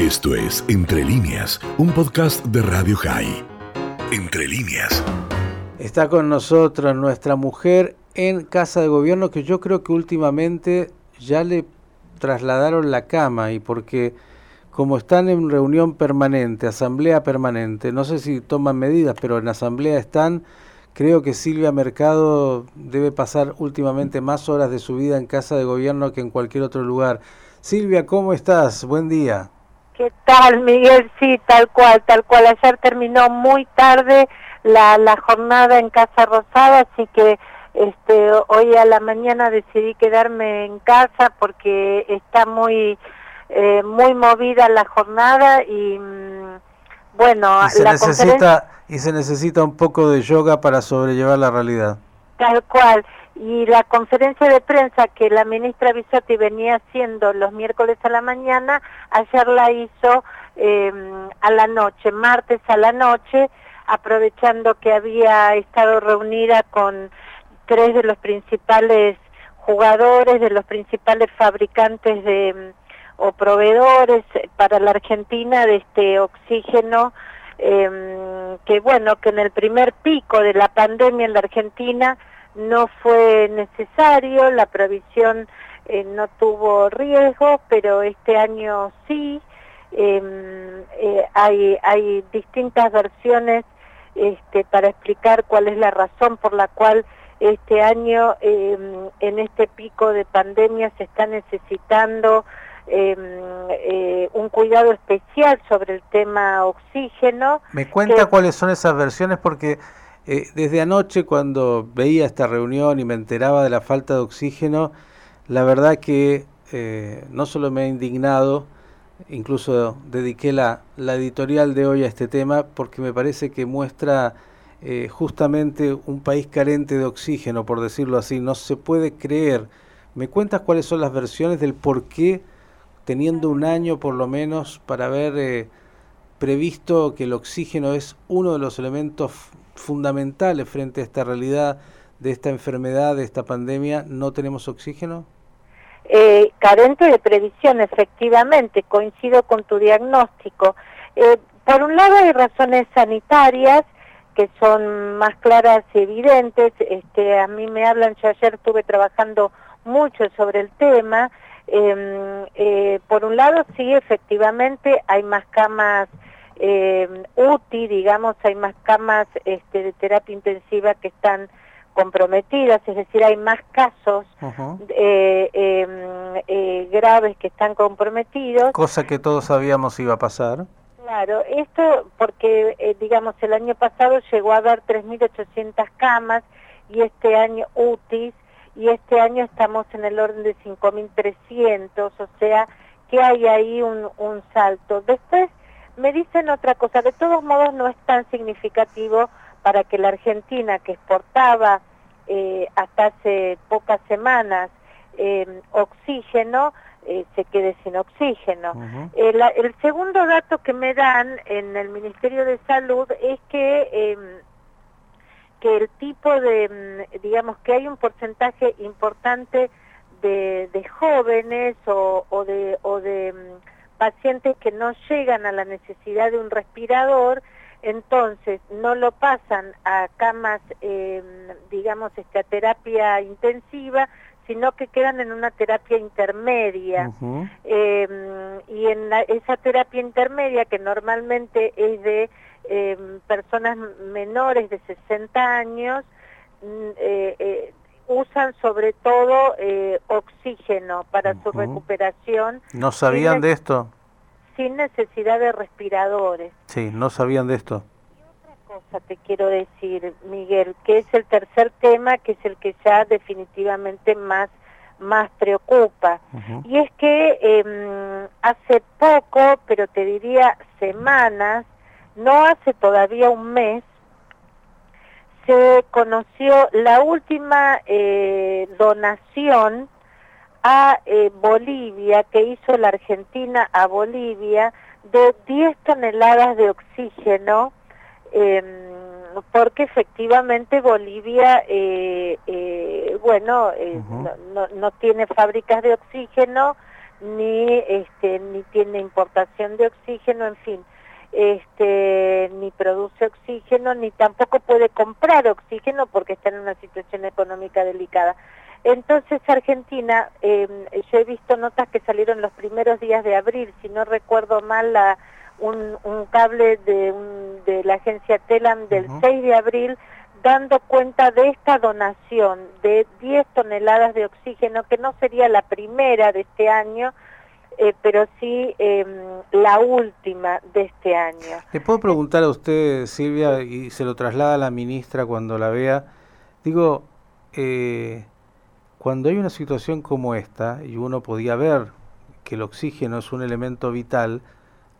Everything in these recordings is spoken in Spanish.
Esto es Entre líneas, un podcast de Radio High. Entre líneas. Está con nosotros nuestra mujer en Casa de Gobierno que yo creo que últimamente ya le trasladaron la cama y porque como están en reunión permanente, asamblea permanente, no sé si toman medidas, pero en asamblea están, creo que Silvia Mercado debe pasar últimamente más horas de su vida en Casa de Gobierno que en cualquier otro lugar. Silvia, ¿cómo estás? Buen día. ¿Qué tal, Miguel? Sí, tal cual, tal cual. Ayer terminó muy tarde la, la jornada en Casa Rosada, así que este, hoy a la mañana decidí quedarme en casa porque está muy, eh, muy movida la jornada y mm, bueno, y se la necesita y se necesita un poco de yoga para sobrellevar la realidad. Tal cual. Y la conferencia de prensa que la ministra Bisotti venía haciendo los miércoles a la mañana, ayer la hizo eh, a la noche, martes a la noche, aprovechando que había estado reunida con tres de los principales jugadores, de los principales fabricantes de o proveedores para la Argentina de este oxígeno, eh, que bueno, que en el primer pico de la pandemia en la Argentina no fue necesario, la provisión eh, no tuvo riesgo, pero este año sí. Eh, eh, hay, hay distintas versiones este, para explicar cuál es la razón por la cual este año eh, en este pico de pandemia se está necesitando em, eh, un cuidado especial sobre el tema oxígeno. ¿Me cuenta cuáles son esas versiones? Porque eh, desde anoche cuando veía esta reunión y me enteraba de la falta de oxígeno, la verdad que eh, no solo me ha indignado, incluso dediqué la, editorial de hoy a este tema porque me parece que muestra eh, justamente un país carente de oxígeno, por decirlo así. No se puede creer. ¿Me cuentas cuáles son las versiones del por qué, teniendo un año por lo menos para haber eh, previsto que el oxígeno es uno de los elementos fundamentales frente a esta realidad de esta enfermedad, de esta pandemia, no tenemos oxígeno? Eh, carente de previsión, efectivamente, coincido con tu diagnóstico. Eh, por un lado hay razones sanitarias, que son más claras y evidentes. Este, a mí me hablan, yo ayer estuve trabajando mucho sobre el tema. Eh, eh, por un lado, sí, efectivamente, hay más camas eh, UTI, digamos, hay más camas este, de terapia intensiva que están comprometidas, es decir, hay más casos uh -huh. eh, eh, graves que están comprometidos. Cosa que todos sabíamos iba a pasar. Claro, esto porque, eh, digamos, el año pasado llegó a haber 3.800 camas y este año UTIs, y este año estamos en el orden de 5.300, o sea que hay ahí un, un salto. Después me dicen otra cosa, de todos modos no es tan significativo para que la Argentina, que exportaba eh, hasta hace pocas semanas eh, oxígeno, eh, se quede sin oxígeno. Uh -huh. el, el, segundo dato que me dan en el Ministerio de Salud es que eh, que el tipo de, digamos, que hay un porcentaje importante de, de jóvenes o, o, de, o de pacientes que no llegan a la necesidad de un respirador, entonces no lo pasan a camas, eh, digamos, este, a terapia intensiva, sino que quedan en una terapia intermedia. Uh -huh. eh, y en la, esa terapia intermedia, que normalmente es de eh, personas menores de 60 años, mm, eh, eh, usan sobre todo eh, oxígeno para uh -huh. su recuperación. ¿No sabían de esto? Sin necesidad de respiradores. Sí, no sabían de esto cosa te quiero decir, Miguel, que es el tercer tema, que es el que ya definitivamente más, más preocupa. Uh -huh. Y es que eh, hace poco, pero te diría semanas, no hace todavía un mes, se conoció la última eh, donación a eh, Bolivia que hizo la Argentina a Bolivia de 10 toneladas de oxígeno eh, porque efectivamente Bolivia, eh, eh, bueno, uh -huh. no, no, tiene fábricas de oxígeno, ni este ni tiene importación de oxígeno, en fin, este ni produce oxígeno ni tampoco puede comprar oxígeno porque está en una situación económica delicada. Entonces Argentina, eh, yo he visto notas que salieron los primeros días de abril, si no recuerdo mal, la, un, un, cable de, un, de la agencia TELAM del 6 de abril dando cuenta de esta donación de 10 toneladas de oxígeno, que no sería la primera de este año, eh, pero sí eh, la última de este año. Le puedo preguntar a usted, Silvia, y se lo traslada a la ministra cuando la vea. Digo, eh, cuando hay una situación como esta, y uno podía ver que el oxígeno es un elemento vital,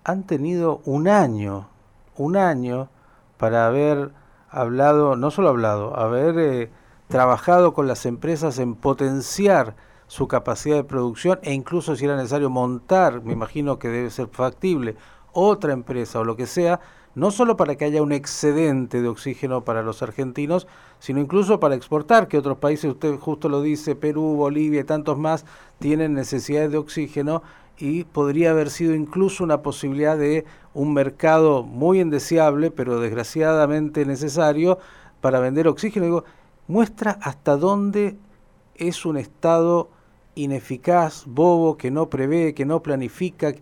han tenido un año, un año para haber hablado, no solo hablado, haber eh, trabajado con las empresas en potenciar su capacidad de producción e incluso si era necesario montar, me imagino que debe ser factible, otra empresa o lo que sea, no solo para que haya un excedente de oxígeno para los argentinos, sino incluso para exportar, que otros países, usted justo lo dice, Perú, Bolivia y tantos más, tienen necesidades de oxígeno y podría haber sido incluso una posibilidad de un mercado muy indeseable, pero desgraciadamente necesario, para vender oxígeno. Digo, muestra hasta dónde es un Estado ineficaz, bobo, que no prevé, que no planifica.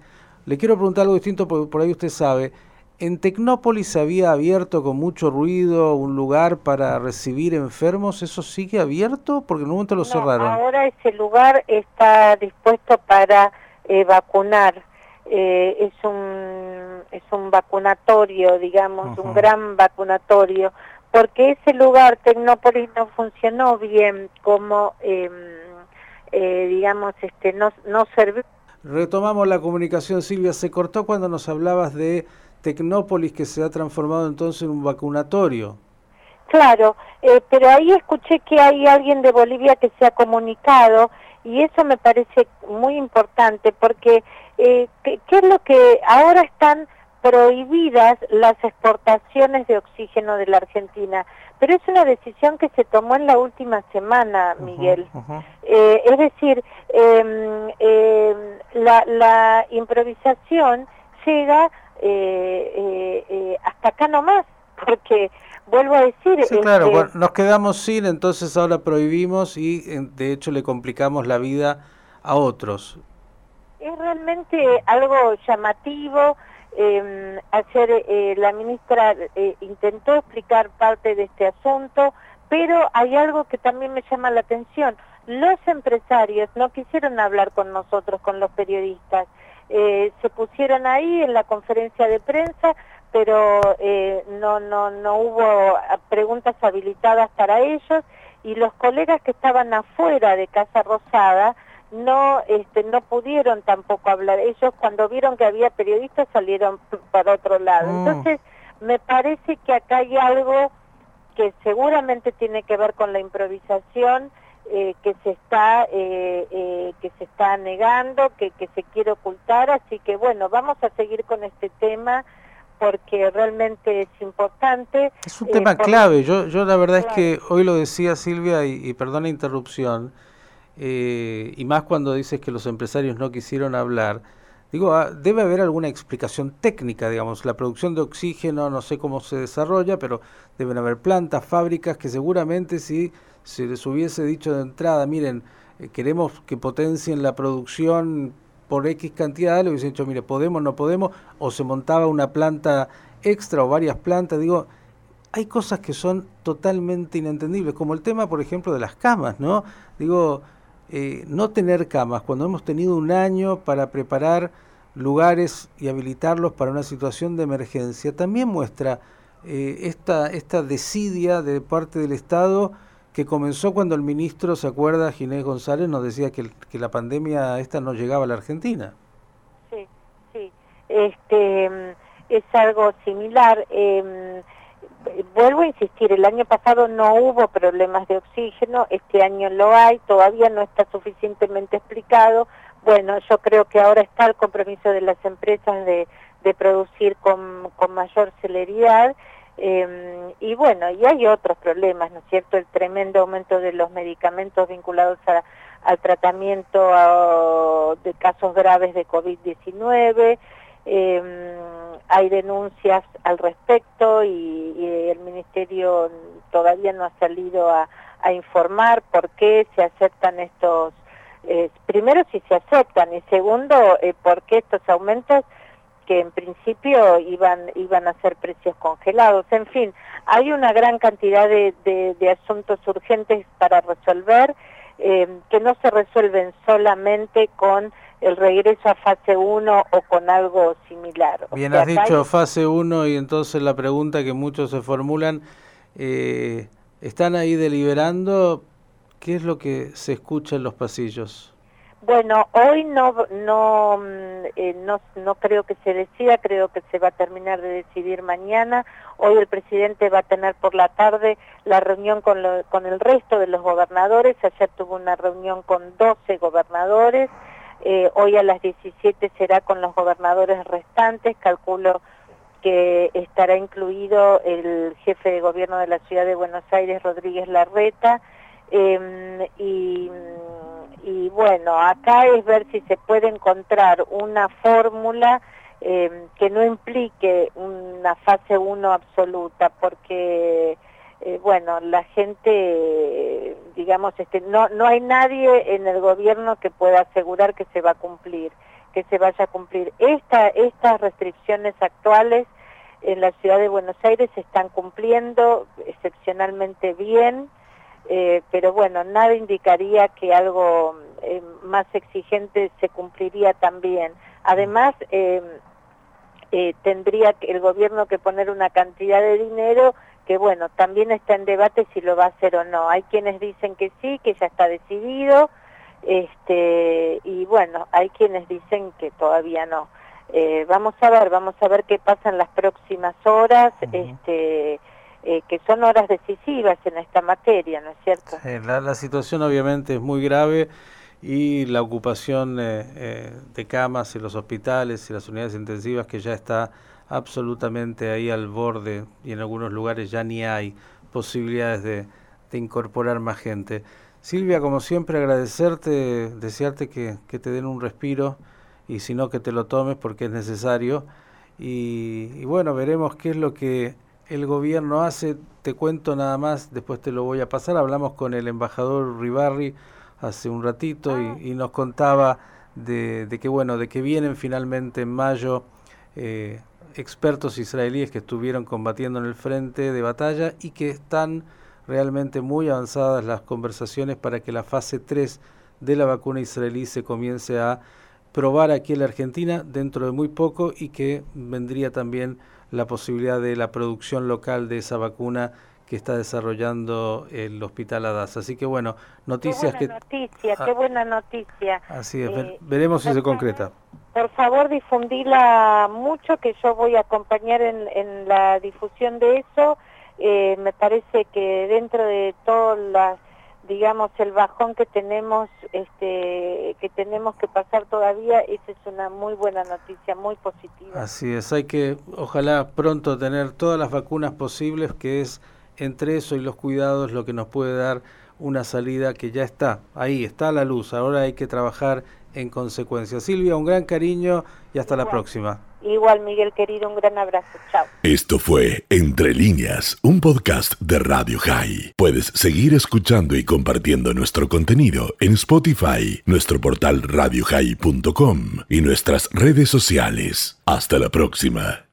Le quiero preguntar algo distinto, porque por ahí usted sabe, en Tecnópolis había abierto con mucho ruido un lugar para recibir enfermos. ¿Eso sigue abierto? Porque en un momento lo cerraron. Ahora ese lugar está dispuesto para eh, vacunar. Eh, es un es un vacunatorio, digamos, un gran vacunatorio, porque ese lugar Tecnópolis no funcionó bien como, em, eh, digamos, este no no sirvió. Retomamos la comunicación, Silvia. Se cortó cuando nos hablabas de Tecnópolis que se ha transformado entonces en un vacunatorio. Claro, eh, pero ahí escuché que hay alguien de Bolivia que se ha comunicado y eso me parece muy importante porque eh, ¿qué, es lo que ahora están prohibidas las exportaciones de oxígeno de la Argentina? Pero es una decisión que se tomó en la última semana, Miguel. Eh, es decir, em, la, la improvisación llega eh, eh, eh, hasta acá nomás, porque vuelvo a decir... Sí, claro, este, nos quedamos sin, entonces ahora prohibimos y de hecho le complicamos la vida a otros. Es realmente algo llamativo. Eh, ayer la ministra eh, intentó explicar parte de este asunto, pero hay algo que también me llama la atención. Los empresarios no quisieron hablar con nosotros, con los periodistas. Eh, se pusieron ahí en la conferencia de prensa, pero eh, no, no, no hubo preguntas habilitadas para ellos y los colegas que estaban afuera de Casa Rosada no, este, no pudieron tampoco hablar. Ellos cuando vieron que había periodistas salieron para otro lado. Mm. Entonces, me parece que acá hay algo que seguramente tiene que ver con la improvisación, eh, que se está eh, eh, que se está negando, que, que se quiere ocultar, así que bueno, vamos a seguir con este tema porque realmente es importante. Es un tema clave, yo, yo la verdad es que hoy lo decía Silvia y, y perdón la interrupción, y más cuando dices que los empresarios no quisieron hablar, digo, ah, debe haber alguna explicación técnica, digamos, la producción de oxígeno, no sé cómo se desarrolla, pero deben haber plantas, fábricas que seguramente si se les hubiese dicho de entrada, miren, eh, queremos que potencien la producción por X cantidad, le hubiesen dicho, mire, podemos, no podemos, o se montaba una planta extra o varias plantas, digo, hay cosas que son totalmente inentendibles, como el tema, por ejemplo, de las camas, ¿no? Digo, eh, no tener camas, cuando hemos tenido un año para preparar lugares y habilitarlos para una situación de emergencia, también muestra eh, esta, esta desidia de parte del Estado que comenzó cuando el ministro, ¿se acuerda? Ginés González nos decía que, que la pandemia esta no llegaba a la Argentina. Sí, sí. Este, es algo similar. Eh, vuelvo a insistir, el año pasado no hubo problemas de oxígeno, este año lo hay, todavía no está suficientemente explicado. Bueno, yo creo que ahora está el compromiso de las empresas de, de producir con, con mayor celeridad eh, y bueno, y hay otros problemas, ¿no es cierto? El tremendo aumento de los medicamentos vinculados al tratamiento de casos graves de COVID-19. Em, hay denuncias al respecto y, el Ministerio todavía no ha salido a, informar por qué se aceptan estos, eh, primero si se aceptan y segundo eh, por qué estos aumentos que en principio iban, iban a ser precios congelados. En fin, hay una gran cantidad de, de, asuntos urgentes para resolver eh, que no se resuelven solamente con el regreso a fase 1 o con algo similar. Bien, has dicho fase 1 y entonces la pregunta que muchos se formulan, eh, ¿están ahí deliberando? ¿Qué es lo que se escucha en los pasillos? Bueno, hoy no no, mm, eh, no no creo que se decida, creo que se va a terminar de decidir mañana. Hoy el presidente va a tener por la tarde la reunión con, con el resto de los gobernadores. Ayer tuvo una reunión con 12 gobernadores. Eh, hoy a las 17 será con los gobernadores restantes. Calculo que estará incluido el jefe de gobierno de la ciudad de Buenos Aires, Rodríguez Larreta. Em, y bueno, acá es ver si se puede encontrar una fórmula eh, que no implique una fase 1 absoluta, porque, eh, bueno, la gente, digamos, este, no, no hay nadie en el gobierno que pueda asegurar que se va a cumplir, que se vaya a cumplir. Esta, estas restricciones actuales en la ciudad de Buenos Aires se están cumpliendo excepcionalmente bien, eh, pero bueno, nada indicaría que algo eh, más exigente se cumpliría también. Además, eh, tendría el gobierno que poner una cantidad de dinero que, bueno, también está en debate si lo va a hacer o no. Hay quienes dicen que sí, que ya está decidido, este, y bueno, hay quienes dicen que todavía no. vamos a ver, vamos a ver qué pasa en las próximas horas. este eh, que son horas decisivas en esta materia, ¿no es cierto? la, situación obviamente es muy grave y la ocupación eh, eh, de camas en los hospitales y las unidades intensivas que ya está absolutamente ahí al borde y en algunos lugares ya ni hay posibilidades de, de incorporar más gente. Silvia, como siempre, agradecerte, desearte que, que, te den un respiro y si no que te lo tomes porque es necesario. Y, y bueno, veremos qué es lo que el gobierno hace, te cuento nada más, después te lo voy a pasar, hablamos con el embajador Ribarri hace un ratito y, ah. nos contaba de, que bueno, de que vienen finalmente en mayo eh, expertos israelíes que estuvieron combatiendo en el frente de batalla y que están realmente muy avanzadas las conversaciones para que la fase 3 de la vacuna israelí se comience a probar aquí en la Argentina dentro de muy poco y que vendría también la posibilidad de la producción local de esa vacuna que está desarrollando el Hospital Adas. Así que bueno, noticias qué buena Noticia, qué ah. buena noticia. Así es, eh, veremos si se concreta. Por favor, difundila mucho, que yo voy a acompañar en, la difusión de eso. Eh, me parece que dentro de todas las digamos el bajón que tenemos este que tenemos que pasar todavía esa es una muy buena noticia muy positiva así es hay que ojalá pronto tener todas las vacunas posibles que es entre eso y los cuidados lo que nos puede dar una salida que ya está ahí está la luz ahora hay que trabajar en consecuencia Silvia un gran cariño y hasta la próxima Igual, Miguel querido, un gran abrazo. Chao. Esto fue Entre líneas, un podcast de Radio High. Puedes seguir escuchando y compartiendo nuestro contenido en Spotify, nuestro portal radiohigh.com y nuestras redes sociales. Hasta la próxima.